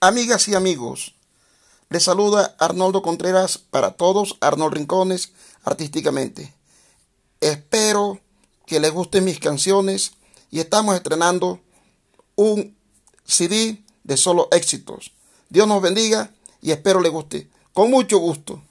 Amigas y amigos, les saluda Arnoldo Contreras para todos, Arnold Rincones, artísticamente. Espero que les gusten mis canciones y estamos estrenando un CD de solo éxitos. Dios nos bendiga y espero les guste. Con mucho gusto.